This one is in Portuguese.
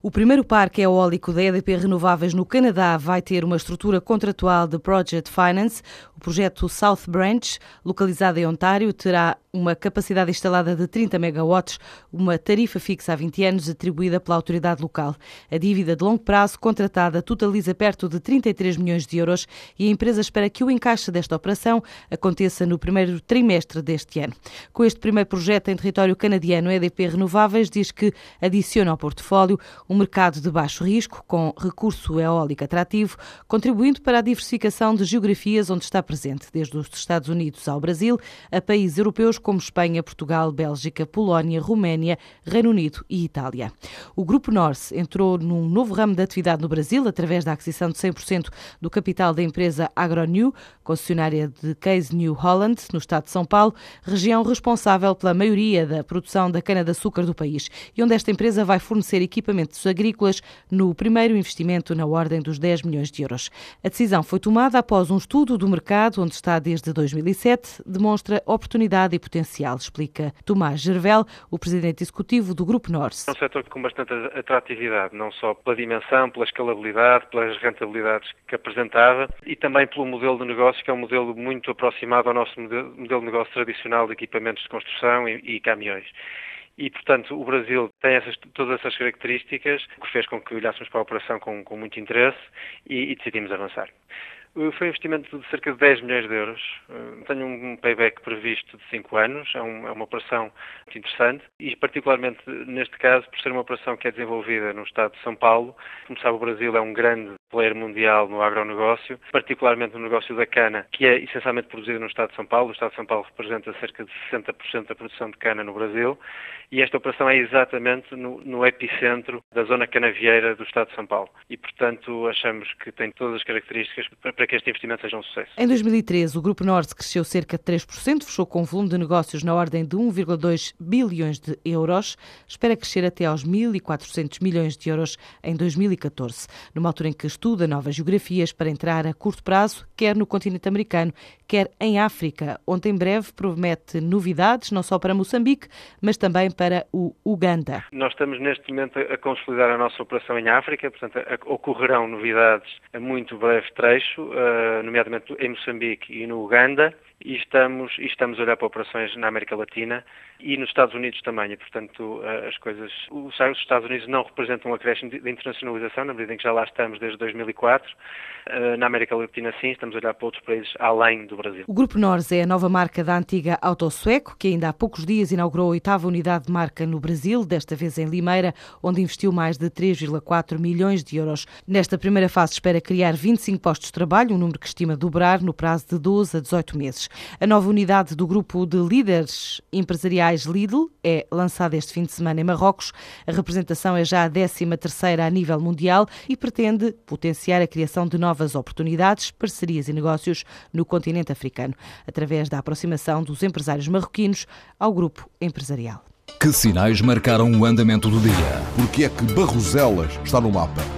O primeiro parque eólico da EDP Renováveis no Canadá vai ter uma estrutura contratual de Project Finance. O projeto South Branch, localizado em Ontário, terá uma capacidade instalada de 30 megawatts, uma tarifa fixa há 20 anos atribuída pela autoridade local. A dívida de longo prazo contratada totaliza perto de 33 milhões de euros e a empresa espera que o encaixe desta operação aconteça no primeiro trimestre deste ano. Com este primeiro projeto em território canadiano, a EDP Renováveis diz que adiciona ao portfólio um mercado de baixo risco, com recurso eólico atrativo, contribuindo para a diversificação de geografias onde está presente, desde os Estados Unidos ao Brasil, a países europeus como Espanha, Portugal, Bélgica, Polónia, Roménia, Reino Unido e Itália. O Grupo Norse entrou num novo ramo de atividade no Brasil através da aquisição de 100% do capital da empresa AgroNew, concessionária de Case New Holland, no estado de São Paulo, região responsável pela maioria da produção da cana-de-açúcar do país, e onde esta empresa vai fornecer agrícolas no primeiro investimento na ordem dos 10 milhões de euros. A decisão foi tomada após um estudo do mercado, onde está desde 2007, demonstra oportunidade e potencial, explica Tomás Gervel, o presidente executivo do Grupo Norse. É um setor com bastante atratividade, não só pela dimensão, pela escalabilidade, pelas rentabilidades que apresentava e também pelo modelo de negócio, que é um modelo muito aproximado ao nosso modelo de negócio tradicional de equipamentos de construção e, e caminhões. E, portanto, o Brasil tem essas, todas essas características, o que fez com que olhássemos para a operação com, com muito interesse e, e decidimos avançar. Foi um investimento de cerca de 10 milhões de euros. Eh, tenho um payback previsto de 5 anos. É, um, é, uma operação muito interessante e, particularmente neste caso, por ser uma operação que é desenvolvida no estado de São Paulo. Como sabe, o Brasil é um grande player mundial no agronegócio, particularmente no negócio da cana, que é essencialmente produzido no estado de São Paulo. O estado de São Paulo representa cerca de 60% da produção de cana no Brasil e esta operação é exatamente no, no epicentro da zona canavieira do estado de São Paulo. E, portanto, achamos que tem todas as características para para que este investimento seja um sucesso. Em 2013, o Grupo Norte cresceu cerca de 3%, fechou com um volume de negócios na ordem de 1,2 bilhões de euros, espera crescer até aos 1.400 milhões de euros em 2014, numa altura em que estuda novas geografias para entrar a curto prazo, quer no continente americano, quer em África, onde em breve promete novidades, não só para Moçambique, mas também para o Uganda. Nós estamos neste momento a consolidar a nossa operação em África, portanto, ocorrerão novidades a muito breve trecho, uh, nomeadamente em Moçambique e no Uganda, e estamos, e estamos a olhar para operações na América Latina e nos Estados Unidos também. E, portanto, uh, as coisas. Os Estados Unidos não representam um acréscimo de internacionalização, na medida em que já lá estamos desde 2004. Uh, na América Latina, sim, estamos a olhar para outros países além do Brasil. O Grupo Nors é a nova marca da antiga Autosueco, que ainda há poucos dias inaugurou a oitava unidade de marca no Brasil, desta vez em Limeira, onde investiu mais de 3,4 milhões de euros. Nesta primeira fase, espera criar 25 postos de trabalho, um número que estima dobrar no prazo de 12 a 18 meses. A nova unidade do grupo de líderes empresariais Lidl é lançada este fim de semana em Marrocos. A representação é já a 13 terceira a nível mundial e pretende potenciar a criação de novas oportunidades, parcerias e negócios no continente africano, através da aproximação dos empresários marroquinos ao grupo empresarial. Que sinais marcaram o andamento do dia? Porque é que Barroselas está no mapa?